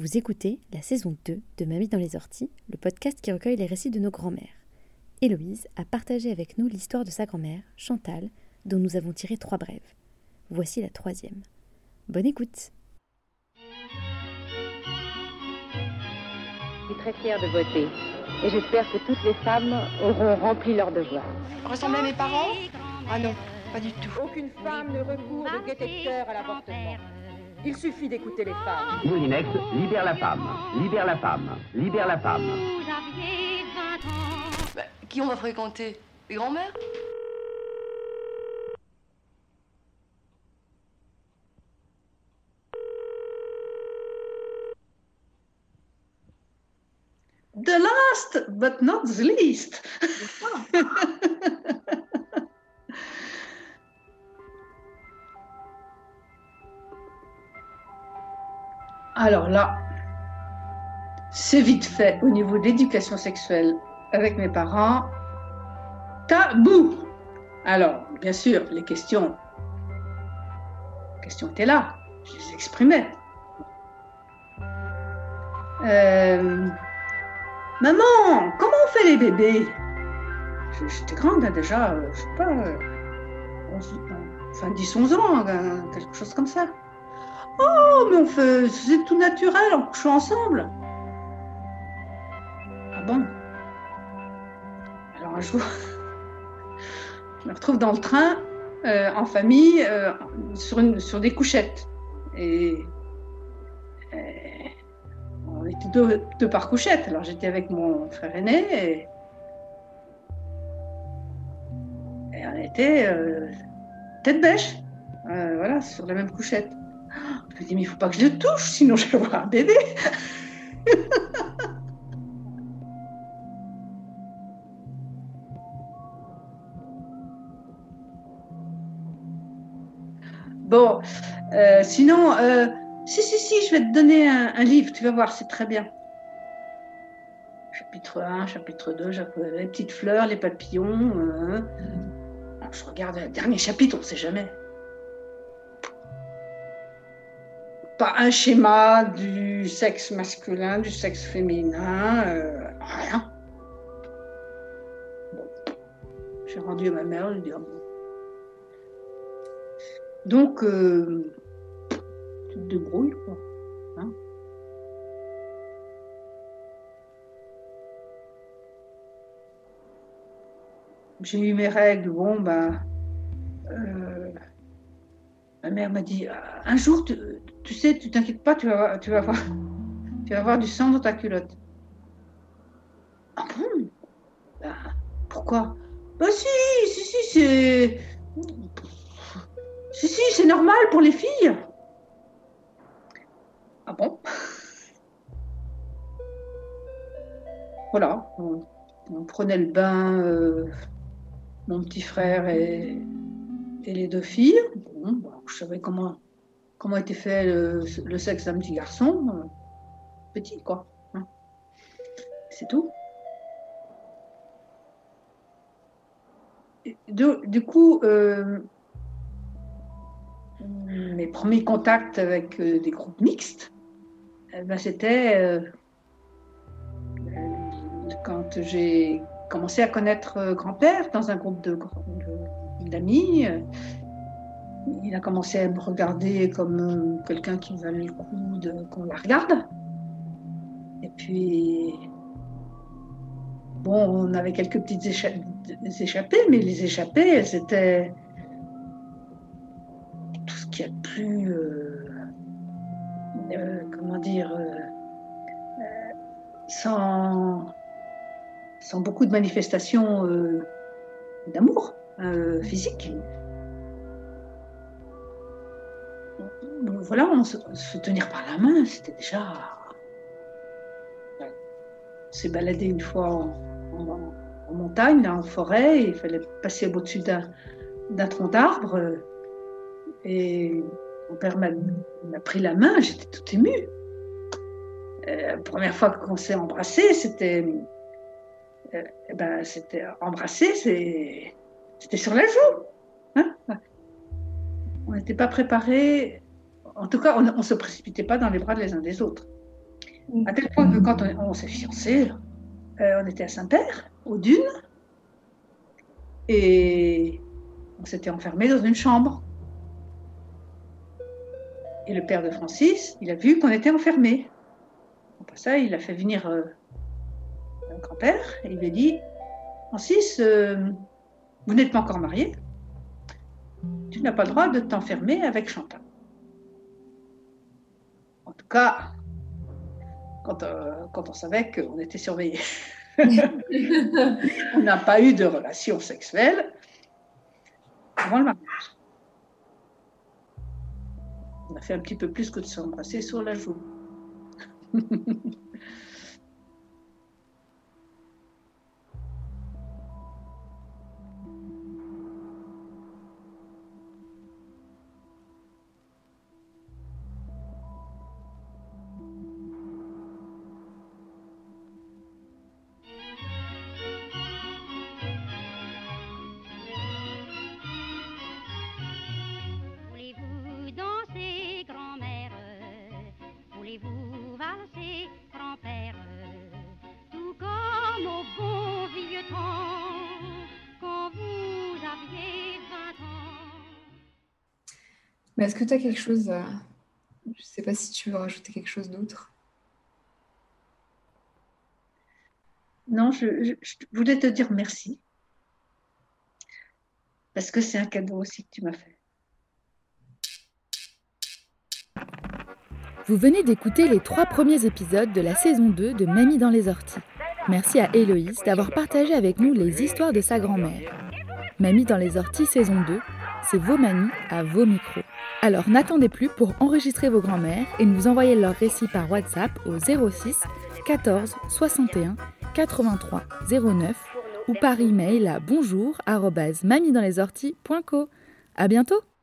Vous écoutez la saison 2 de Mamie dans les orties, le podcast qui recueille les récits de nos grands-mères. Héloïse a partagé avec nous l'histoire de sa grand-mère, Chantal, dont nous avons tiré trois brèves. Voici la troisième. Bonne écoute Je suis très fière de voter et j'espère que toutes les femmes auront rempli leur devoir. Ressembler à mes parents? Ah non, pas du tout. Aucune femme ne recourt de détecteur à l'avortement. Il suffit d'écouter les femmes. Moulinex, libère la femme, libère la femme, libère la femme. Bah, qui on va fréquenter? Les grands-mères? The last but not the least. Alors là, c'est vite fait au niveau de l'éducation sexuelle avec mes parents. Tabou. Alors, bien sûr, les questions, questions étaient là, je les exprimais. Euh, Maman, comment on fait les bébés? J'étais grande hein, déjà, je sais pas, 11, enfin 10-11 ans, euh, quelque chose comme ça. Oh, mais on c'est tout naturel, on couche ensemble. Ah bon? Alors un jour, je me retrouve dans le train, euh, en famille, euh, sur, des couchettes. Et, et on était deux, par couchette. Alors j'étais avec mon frère aîné et, on était euh, tête bêche, euh, voilà, sur la même couchette. Je me dis, mais il faut pas que je le touche, sinon je vais avoir un bébé. bon, euh, sinon, euh, si, si, si, je vais te donner un, livre, tu vas voir, c'est très bien. Chapitre 1, chapitre 2, chapitre- les petites fleurs, les papillons. euh, alors, je regarde le dernier chapitre, on ne sait jamais. Pas un schéma du sexe masculin, du sexe féminin, euh, rien. Bon. J'ai rendu à ma mère, je lui ah. Donc, euh, tu quoi. hein. J'ai eu mes règles, bon, ben. Ma mère m'a dit un jour, tu, sais, tu t'inquiètes pas, tu vas, tu, vas voir, tu vas avoir du sang dans ta culotte. Ah bon? Ben, Pourquoi? Bah si, si, si, c'est. Si, si, c'est normal pour les filles. Ah bon? Voilà, on, prenait le bain, euh, mon petit frère et, les deux filles. Bah, je savais comment, comment était fait le, sexe d'un petit garçon. euh, petit, quoi. hein. C'est tout. Du, coup, euh, mes premiers contacts avec euh, des groupes mixtes, eh ben, c'était quand j'ai commencé à connaître grand-père dans un groupe de gr- de- d'amis. euh, il a commencé à me regarder comme euh, quelqu'un qui valait le coup de- qu'on la regarde. Et puis, bon, on avait quelques petites écha- échappées, mais les échappées, elles étaient tout ce qu'il y a de plus, euh, euh, comment dire, sans, sans beaucoup de manifestations d'amour physique. Voilà, on se, se tenir par la main, c'était déjà. On s'est baladé une fois en, en- en montagne, en forêt, et il fallait passer au-dessus d'un d'un tronc d'arbre. euh, Et mon père m'a pris la main, j'étais toute émue. Euh, la première fois qu'on s'est embrassé, c'était. euh, eh ben, c'était embrassé, c'est- c'était sur la joue. hein. on n'était pas préparés. En tout cas, on ne se précipitait pas dans les bras les uns des autres. À tel point que quand on, s'est fiancés, euh, on était à Saint-Père, aux dunes, et on s'était enfermé dans une chambre. Et le père de Francis, il a vu qu'on était enfermés. Après ça, il a fait venir euh, un grand-père et il lui a dit Francis, euh, vous n'êtes pas encore marié, tu n'as pas le droit de t'enfermer avec Chantal. En tout cas, quand, euh, quand on savait qu'on était surveillé. on n'a pas eu de relation sexuelle avant le mariage. On a fait un petit peu plus que de s'embrasser sur la joue. Mais est-ce que tu as quelque chose Je ne sais pas si tu veux rajouter quelque chose d'autre? Non, je, voulais te dire merci. Parce que c'est un cadeau aussi que tu m'as fait. Vous venez d'écouter les trois premiers épisodes de la saison 2 de Mamie dans les orties. Merci à Héloïse d'avoir partagé avec nous les histoires de sa grand-mère. Mamie dans les orties saison 2, c'est vos mamies à vos micros. Alors n'attendez plus pour enregistrer vos grands-mères et nous envoyer leurs récits par WhatsApp au 06 14 61 83 09 ou par email à bonjour@mamiedanslеsorties.co. À bientôt.